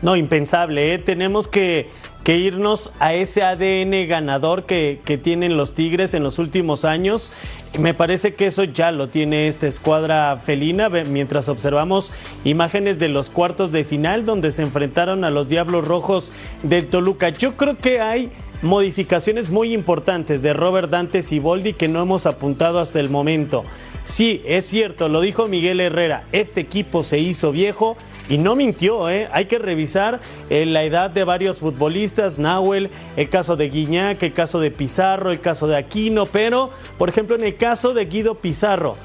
No, impensable. ¿eh? Tenemos que, irnos a ese ADN ganador que, que tienen los Tigres en los últimos años. Me parece que eso ya lo tiene esta escuadra felina mientras observamos imágenes de los cuartos de final donde se enfrentaron a los Diablos Rojos del Toluca. Yo creo que hay modificaciones muy importantes de Robert Dante Siboldi que no hemos apuntado hasta el momento. Sí, es cierto, lo dijo Miguel Herrera, este equipo se hizo viejo y no mintió, ¿eh? hay que revisar eh, la edad de varios futbolistas, Nahuel, el caso de Guiñac, el caso de Pizarro, el caso de Aquino, pero por ejemplo en el caso de Guido Pizarro,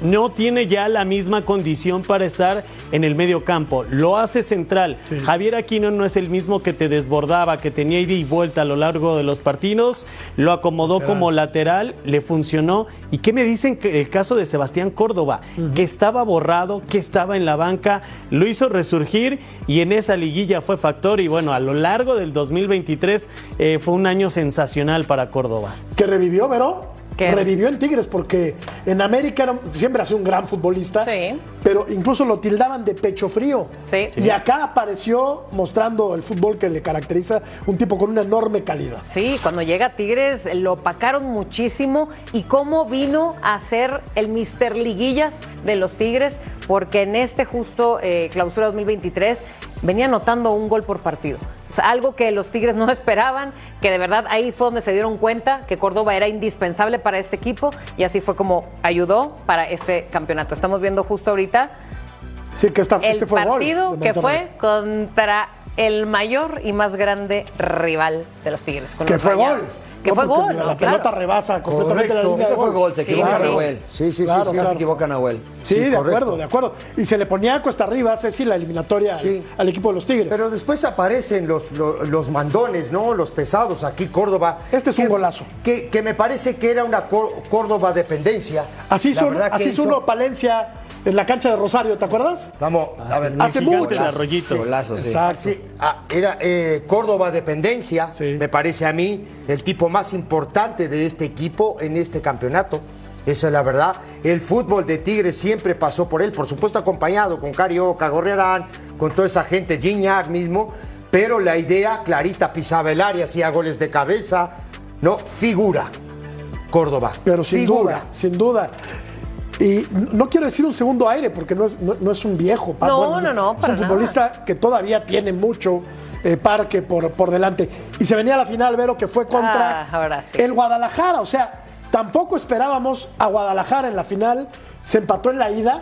no tiene ya la misma condición para estar en el medio campo. Lo hace central. Javier Aquino no es el mismo que te desbordaba, que tenía ida y vuelta a lo largo de los partidos. Lo acomodó como lateral, le funcionó. ¿Y qué me dicen que el caso de Sebastián Córdoba? Que estaba borrado, que estaba en la banca, lo hizo resurgir y en esa liguilla fue factor. Y bueno, a lo largo del 2023 eh, fue un año sensacional para Córdoba. Que revivió, Vero. ¿Qué? Revivió en Tigres porque en América era- siempre ha sido un gran futbolista, Sí. pero incluso lo tildaban de pecho frío. Sí. Y acá apareció mostrando el fútbol que le caracteriza, un tipo con una enorme calidad. Sí, cuando llega a Tigres lo opacaron muchísimo y cómo vino a ser el Mister Liguillas de los Tigres, porque en este justo eh, clausura 2023 venía anotando un gol por partido. O sea, algo que los Tigres no esperaban, que de verdad ahí fue donde se dieron cuenta que Córdoba era indispensable para este equipo y así fue como ayudó para este campeonato. Estamos viendo justo ahorita Sí, que esta, el este fue partido que fue contra el mayor y más grande rival de los Tigres. con Que los fue gol. Que No, fue gol. La ¿no? pelota Claro. rebasa completamente Correcto. la línea Ese fue gol, se equivoca sí, sí. Nahuel. Sí, sí, sí, Claro, sí, Ya claro. se equivoca Nahuel. Sí, Sí, de correcto. acuerdo, de acuerdo. Y se le ponía cuesta arriba, Ceci, la eliminatoria al- Sí. al, equipo de los Tigres. Pero después aparecen los, los, los mandones, ¿no? Los pesados aquí, Córdoba. Este es un Que- golazo. Que, que me parece que era una Có- Córdoba dependencia. así que así hizo hizo- uno Palencia en la cancha de Rosario, ¿te acuerdas? Vamos, a ver. Hace mucho. de Arroyito. Golazo, sí. Exacto. Sí, ah, era eh, Córdoba dependencia, Sí. me parece a mí el tipo más importante de este equipo en este campeonato. Esa es la verdad. El fútbol de Tigres siempre pasó por él, por supuesto acompañado con Carioca, Gorriarán, con toda esa gente, Gignac mismo, pero la idea clarita pisaba el área, hacía goles de cabeza, no, figura. Córdoba. Pero sin figura. duda, sin duda. Y no quiero decir un segundo aire porque no es, no, no es un viejo. pa- No, no, no, Es para un futbolista que todavía tiene mucho eh, parque por, por delante. Y se venía a la final, Vero, que fue contra Ah, ahora sí. el Guadalajara. O sea, tampoco esperábamos a Guadalajara en la final. Se empató en la ida.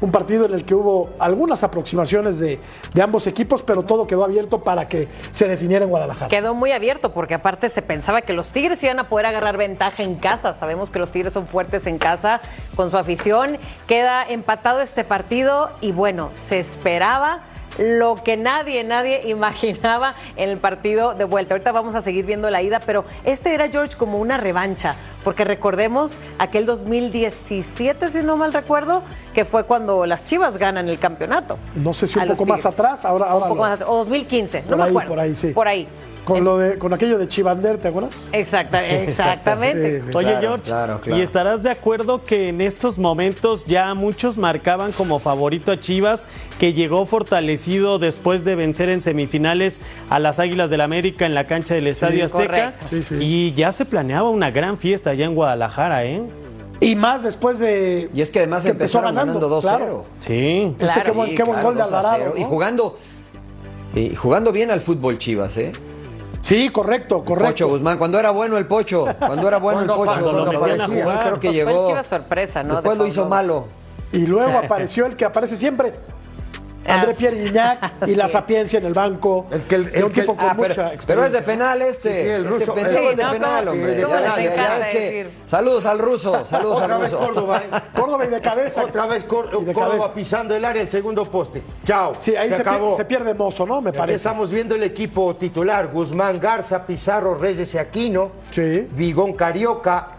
Un partido en el que hubo algunas aproximaciones de, de ambos equipos, pero todo quedó abierto para que se definiera en Guadalajara. Quedó muy abierto porque aparte se pensaba que los Tigres iban a poder agarrar ventaja en casa. Sabemos que los Tigres son fuertes en casa con su afición. Queda empatado este partido y bueno, se esperaba lo que nadie, nadie imaginaba en el partido de vuelta. Ahorita vamos a seguir viendo la ida, pero este era George como una revancha, porque recordemos aquel 2017, si no mal recuerdo, que fue cuando las Chivas ganan el campeonato. No sé si un poco más atrás, ahora, ahora Un poco lo- más atrás, o 2015, Por no me acuerdo. por ahí, sí. Por ahí. Con, lo de, con aquello de Chivander, ¿te acuerdas? Exacta- exactamente. Sí, sí. Oye, Claro, George, claro, claro. ¿y estarás de acuerdo que en estos momentos ya muchos marcaban como favorito a Chivas, que llegó fortalecido después de vencer en semifinales a las Águilas del América en la cancha del Estadio Azteca? correcto. Sí, sí. Y ya se planeaba una gran fiesta allá en Guadalajara, ¿eh? Y más después de. Y es que además que empezó ganando 2-0. claro. Sí. Este Claro. qué buen, qué buen claro, gol de 2 a Alvarado. 0. Y jugando, y jugando bien al fútbol Chivas, ¿eh? Sí, correcto, correcto. Pocho Guzmán, cuando era bueno el Pocho, cuando era bueno el Pocho, cuando cuando metían a aparecía, jugar. creo que fue llegó. Chivas sorpresa, ¿no? Después De lo hizo malo. Y luego apareció el que aparece siempre. André Pierre Gignac y la sapiencia en el banco. El que- el- Era un el que- tipo con Ah, pero, mucha pero experiencia. es de penal este. Sí, sí, el Este ruso. pendejo Sí, es de no, penal, no, hombre. sí, de ¿cómo les penal. Ya- ya encanta es que-? Saludos al ruso, saludos Otra al vez ruso. Córdoba, ¿eh? Córdoba y de cabeza. Otra vez de Córdoba cabeza. pisando el área, el segundo poste. Chao. Sí, ahí se, pier- acabó. se pierde mozo, ¿no? Me Aquí parece. estamos viendo el equipo titular: Guzmán Garza, Pizarro, Reyes y Aquino, Sí. Vigón Carioca,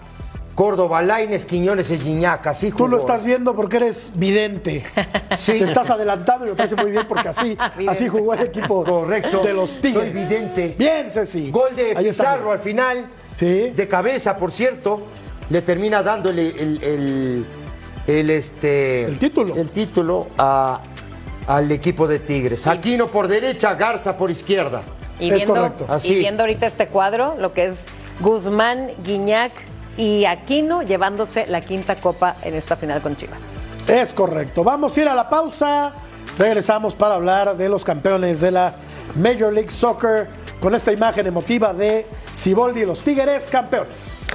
Córdoba Laines, Quiñones y Gignac. Así Tú lo jugó. estás viendo porque eres vidente. Sí. Te estás adelantando y me parece muy bien porque así, así jugó el equipo Correcto. de los Tigres. Soy vidente. Bien, Ceci. Gol de Ahí está. Pizarro al final. Sí. De cabeza, por cierto. Le termina dándole el, el- el, este, El título. El título a- al equipo de Tigres. Aquino por derecha, Garza por izquierda. Y Es viendo, correcto. Así. y viendo ahorita este cuadro, lo que es Guzmán, Guiñac y Aquino llevándose la quinta copa en esta final con Chivas. Es correcto. Vamos a ir a la pausa. Regresamos para hablar de los campeones de la Major League Soccer con esta imagen emotiva de Siboldi y los Tigres campeones.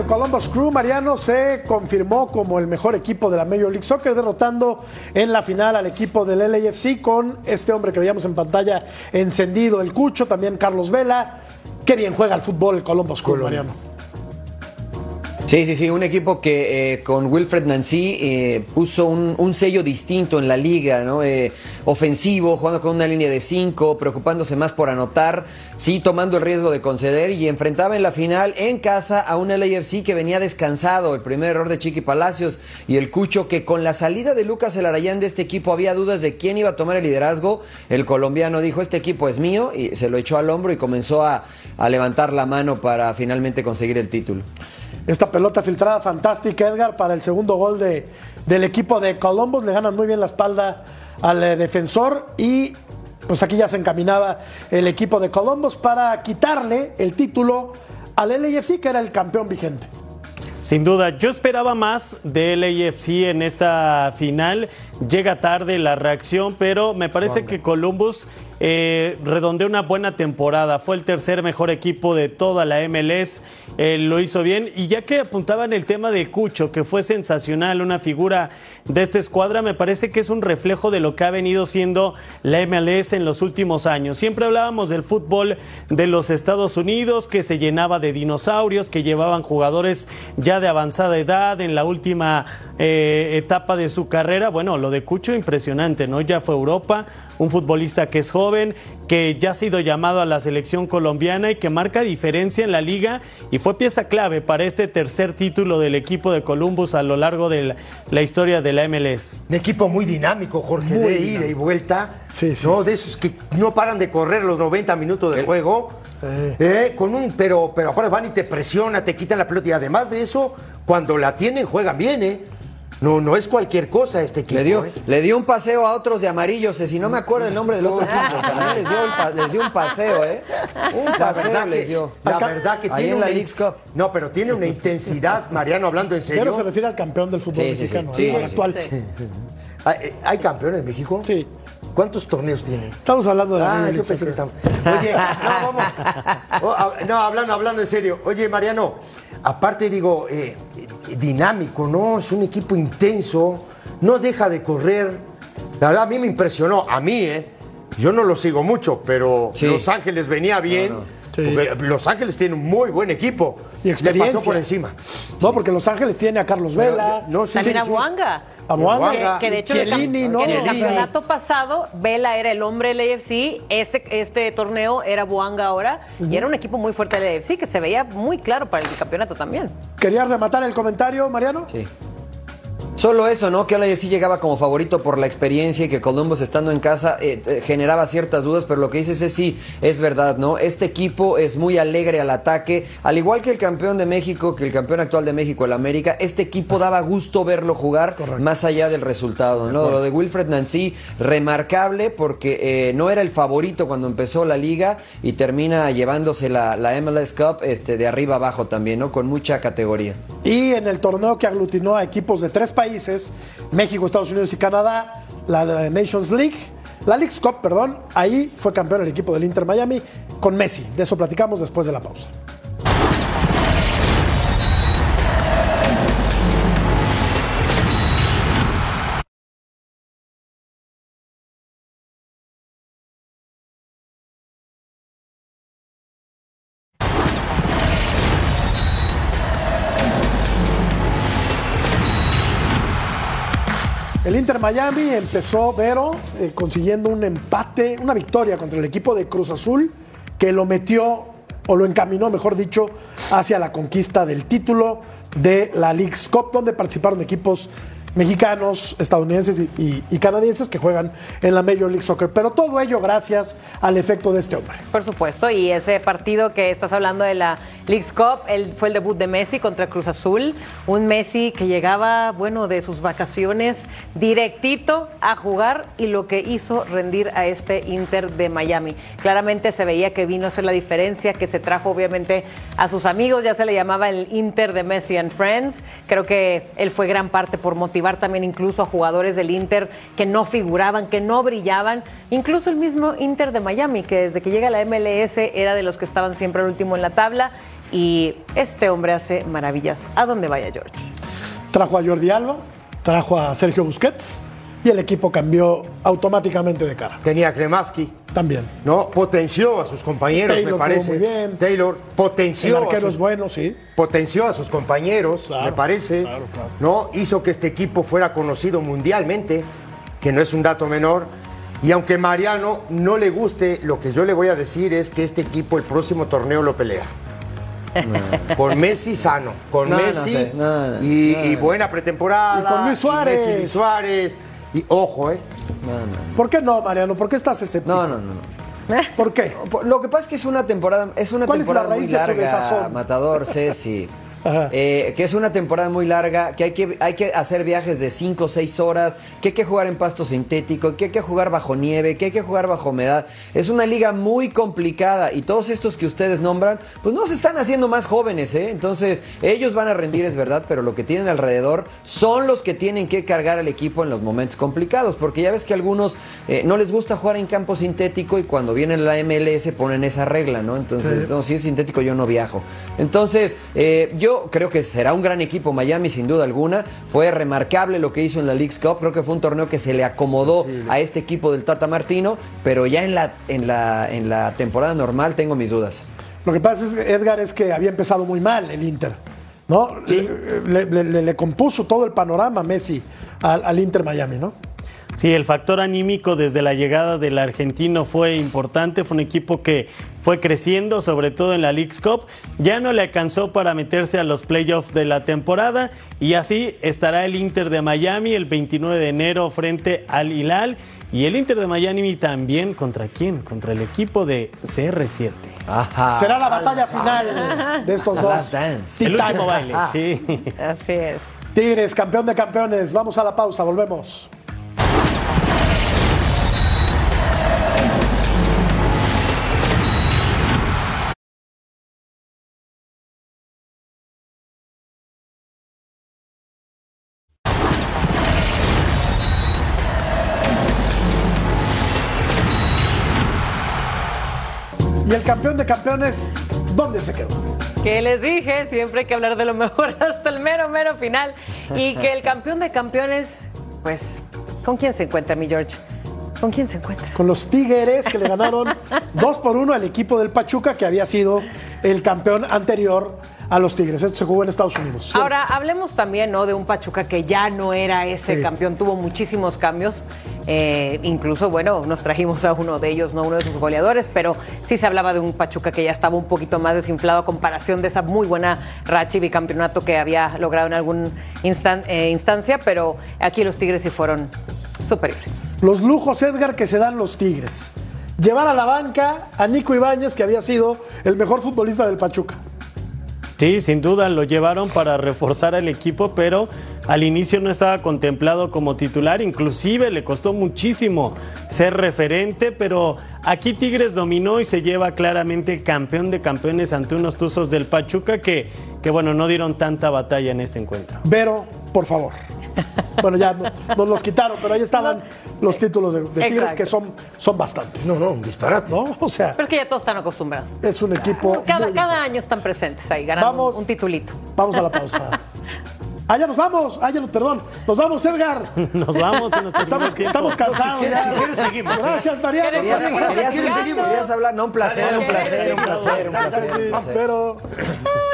El Columbus Crew, Mariano, se confirmó como el mejor equipo de la Major League Soccer, derrotando en la final al equipo del LAFC con este hombre que veíamos en pantalla encendido, el Cucho, también Carlos Vela. Qué bien juega el fútbol el Columbus Crew, Mariano. Sí, sí, sí, un equipo que eh, con Wilfred Nancy eh, puso un, un, sello distinto en la liga, ¿no? Eh, ofensivo, jugando con una línea de cinco, preocupándose más por anotar, sí, tomando el riesgo de conceder y enfrentaba en la final en casa a un LAFC que venía descansado, el primer error de Chiqui Palacios y el Cucho que con la salida de Lucas Elarayán de este equipo había dudas de quién iba a tomar el liderazgo, el colombiano dijo, este equipo es mío y se lo echó al hombro y comenzó a, a levantar la mano para finalmente conseguir el título. Esta pelota filtrada fantástica, Edgar, para el segundo gol de, del equipo de Columbus. Le ganan muy bien la espalda al eh, defensor y pues aquí ya se encaminaba el equipo de Columbus para quitarle el título al LAFC, que era el campeón vigente. Sin duda, yo esperaba más del LAFC en esta final. Llega tarde la reacción, pero me parece que Columbus eh, redondeó una buena temporada. Fue el tercer mejor equipo de toda la MLS. Eh, lo hizo bien. Y ya que apuntaban el tema de Cucho, que fue sensacional, una figura de esta escuadra, me parece que es un reflejo de lo que ha venido siendo la MLS en los últimos años. Siempre hablábamos del fútbol de los Estados Unidos, que se llenaba de dinosaurios, que llevaban jugadores ya de avanzada edad en la última eh, etapa de su carrera. Bueno, lo de Cucho impresionante, ¿no? Ya fue Europa, un futbolista que es joven, que ya ha sido llamado a la selección colombiana y que marca diferencia en la liga y fue pieza clave para este tercer título del equipo de Columbus a lo largo de la, historia de la MLS. Un equipo muy dinámico, Jorge, de ida y vuelta, sí, ¿no? De esos que no paran de correr los 90 minutos de juego. Eh, con un, pero, pero aparte van y te presiona, te quitan la pelota y además de eso, cuando la tienen juegan bien, ¿eh? No, no es cualquier cosa este equipo. Le dio, ¿eh? le dio un paseo a otros de amarillos, si no me acuerdo el nombre del otro equipo, les dio, pa, les dio, un paseo, ¿eh? Un paseo les dio. La verdad que Ahí tiene en la Leagues Cup. No, pero tiene una intensidad, Mariano, hablando en serio. Pero se refiere al campeón del fútbol Sí, mexicano, sí, sí, actual. ¿Hay, eh, ¿Hay campeón en México? Sí. ¿Cuántos torneos tiene? Estamos hablando de la Ah, yo pensé que estamos. Oye, no, vamos. Oh, no, hablando, hablando en serio. Oye, Mariano, aparte digo, eh, dinámico, ¿no? Es un equipo intenso, no deja de correr. La verdad, a mí me impresionó, a mí, ¿eh? Yo no lo sigo mucho, pero Sí. Los Ángeles venía bien. Sí. porque Los Ángeles tiene un muy buen equipo. Y experiencia. Le pasó por encima. No, porque Los Ángeles tiene a Carlos Vela, No, sí, También sí, a sí. Que, que de hecho en el, en el campeonato pasado, Vela era el hombre del AFC, este, este torneo era Buanga ahora, y era un equipo muy fuerte del AFC que se veía muy claro para el campeonato también. ¿Querías rematar el comentario, Mariano? Sí. Solo eso, ¿no? Que LAFC llegaba como favorito por la experiencia y que Columbus estando en casa eh, eh, generaba ciertas dudas, pero lo que dices es sí, es verdad, ¿no? Este equipo es muy alegre al ataque, al igual que el campeón de México, que el campeón actual de México, el América, este equipo daba gusto verlo jugar más allá del resultado, ¿no? Lo de Wilfred Nancy, remarcable porque eh, no era el favorito cuando empezó la liga y termina llevándose la, la MLS Cup este, de arriba abajo también, ¿no? Con mucha categoría. Y en el torneo que aglutinó a equipos de tres países, México, Estados Unidos y Canadá, la de Nations League, la League's Cup, perdón, ahí fue campeón el equipo del Inter Miami con Messi. De eso platicamos después de la pausa. Miami empezó, Vero, eh, consiguiendo un empate, una victoria contra el equipo de Cruz Azul, que lo metió, o lo encaminó, mejor dicho, hacia la conquista del título de la League's Cup, donde participaron equipos mexicanos, estadounidenses y, canadienses que juegan en la Major League Soccer. Pero todo ello gracias al efecto de este hombre. Por supuesto, y ese partido que estás hablando de la League's Cup, el- fue el debut de Messi contra Cruz Azul, un Messi que llegaba, bueno, de sus vacaciones directito a jugar y lo que hizo rendir a este Inter de Miami. Claramente se veía que vino a hacer la diferencia, que se trajo obviamente a sus amigos, ya se le llamaba el Inter de Messi and Friends. Creo que él fue gran parte por motivar también incluso a jugadores del Inter que no figuraban, que no brillaban, incluso el mismo Inter de Miami, que desde que llega a la MLS era de los que estaban siempre al último en la tabla. y este hombre hace maravillas a donde vaya George. Trajo a Jordi Alba, trajo a Sergio Busquets y el equipo cambió automáticamente de cara. Tenía a Kremaski, También. ¿no? Potenció a sus compañeros, Taylor me parece. muy bien. Taylor potenció El a arquero sus es bueno, sí. potenció a sus compañeros, Claro, me parece, claro, claro. ¿no? Hizo que este equipo fuera conocido mundialmente, que no es un dato menor. Y aunque Mariano no le guste, lo que yo le voy a decir es que este equipo el próximo torneo lo pelea. Con Messi sano, con No, no Messi sé, no, no, y, y buena pretemporada. Y con Luis Suárez. Messi, Luis Suárez. Y ojo, ¿eh? No, no. ¿Por qué no, Mariano? ¿Por qué estás escéptico? No, no, no. no. ¿Por qué? Lo que pasa es que es una temporada, es una ¿Cuál es la temporada raíz muy de tu larga, desazón? Matador, Ceci. Eh, que es una temporada muy larga, que hay, que hay que hacer viajes de 5 o 6 horas, que hay que jugar en pasto sintético, que hay que jugar bajo nieve, que hay que jugar bajo humedad. Es una liga muy complicada y todos estos que ustedes nombran, pues no se están haciendo más jóvenes, ¿eh? Entonces, ellos van a rendir, es verdad, pero lo que tienen alrededor son los que tienen que cargar al equipo en los momentos complicados, porque ya ves que a algunos eh, no les gusta jugar en campo sintético y cuando vienen la MLS ponen esa regla, ¿no? Entonces, no, si es sintético yo no viajo. Entonces, eh, yo creo que será un gran equipo Miami sin duda alguna. Fue remarcable lo que hizo en la League's Cup. Creo que fue un torneo que se le acomodó a este equipo del Tata Martino, pero ya en la, en la, en la temporada normal tengo mis dudas. Lo que pasa, es, Edgar, es que había empezado muy mal el Inter. ¿no? Le, le- le- le compuso todo el panorama Messi al, al Inter Miami, ¿no? Sí, el factor anímico desde la llegada del argentino fue importante. Fue un equipo que fue creciendo, sobre todo en la League's Cup. Ya no le alcanzó para meterse a los playoffs de la temporada. Y así estará el Inter de Miami el 29 de enero frente al Hilal. Y el Inter de Miami también, ¿contra quién? Contra el equipo de CR7. Ajá. Será la batalla final de estos dos. El último baile, sí. Así es. Tigres, campeón de campeones. Vamos a la pausa, volvemos. ¿Dónde se quedó? Que les dije, siempre hay que hablar de lo mejor hasta el mero, mero final. Y que el campeón de campeones, pues, ¿con quién se encuentra, mi George? ¿Con quién se encuentra? Con los Tigres que le ganaron 2 por 1 al equipo del Pachuca, que había sido el campeón anterior a los Tigres. Esto se jugó en Estados Unidos. Ahora, hablemos también ¿no? de un Pachuca que ya no era ese Sí. campeón, tuvo muchísimos cambios. Eh, incluso, bueno, nos trajimos a uno de ellos, no uno de sus goleadores, pero sí se hablaba de un Pachuca que ya estaba un poquito más desinflado a comparación de esa muy buena racha y bicampeonato que había logrado en alguna instancia, pero aquí los Tigres sí fueron superiores. Los lujos, Edgar, que se dan los Tigres. Llevar a la banca a Nico Ibáñez, que había sido el mejor futbolista del Pachuca. Sí, sin duda lo llevaron para reforzar al equipo, pero al inicio no estaba contemplado como titular, inclusive le costó muchísimo ser referente, pero aquí Tigres dominó y se lleva claramente campeón de campeones ante unos Tuzos del Pachuca que, que bueno, no dieron tanta batalla en este encuentro. Vero, por favor. Bueno, ya no- nos los quitaron, pero ahí estaban los títulos de, de Tigres, que son, son bastantes. No, no, un disparate. ¿No? O sea, Pero es que ya todos están acostumbrados. es un equipo. Cada, muy cada año están presentes ahí, ganando Vamos. un titulito. Vamos a la pausa. Ah, ya nos vamos. Ah, ya nos, perdón. Nos vamos, Edgar. Nos vamos Estamos, cansados. Si quieres, ya. si quieres, seguimos. Gracias, Mariano. ¿Quieres- Querías, quieres- querías- quieres- querías- querías hablar, no, un placer, un placer, un placer, un placer. un placer. Pero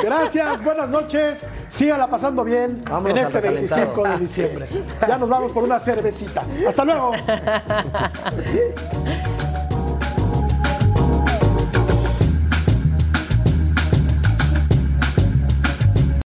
gracias, buenas noches. Sígala pasando bien Vámonos en este recalentado. 25 de diciembre. Ya nos vamos por una cervecita. Hasta luego.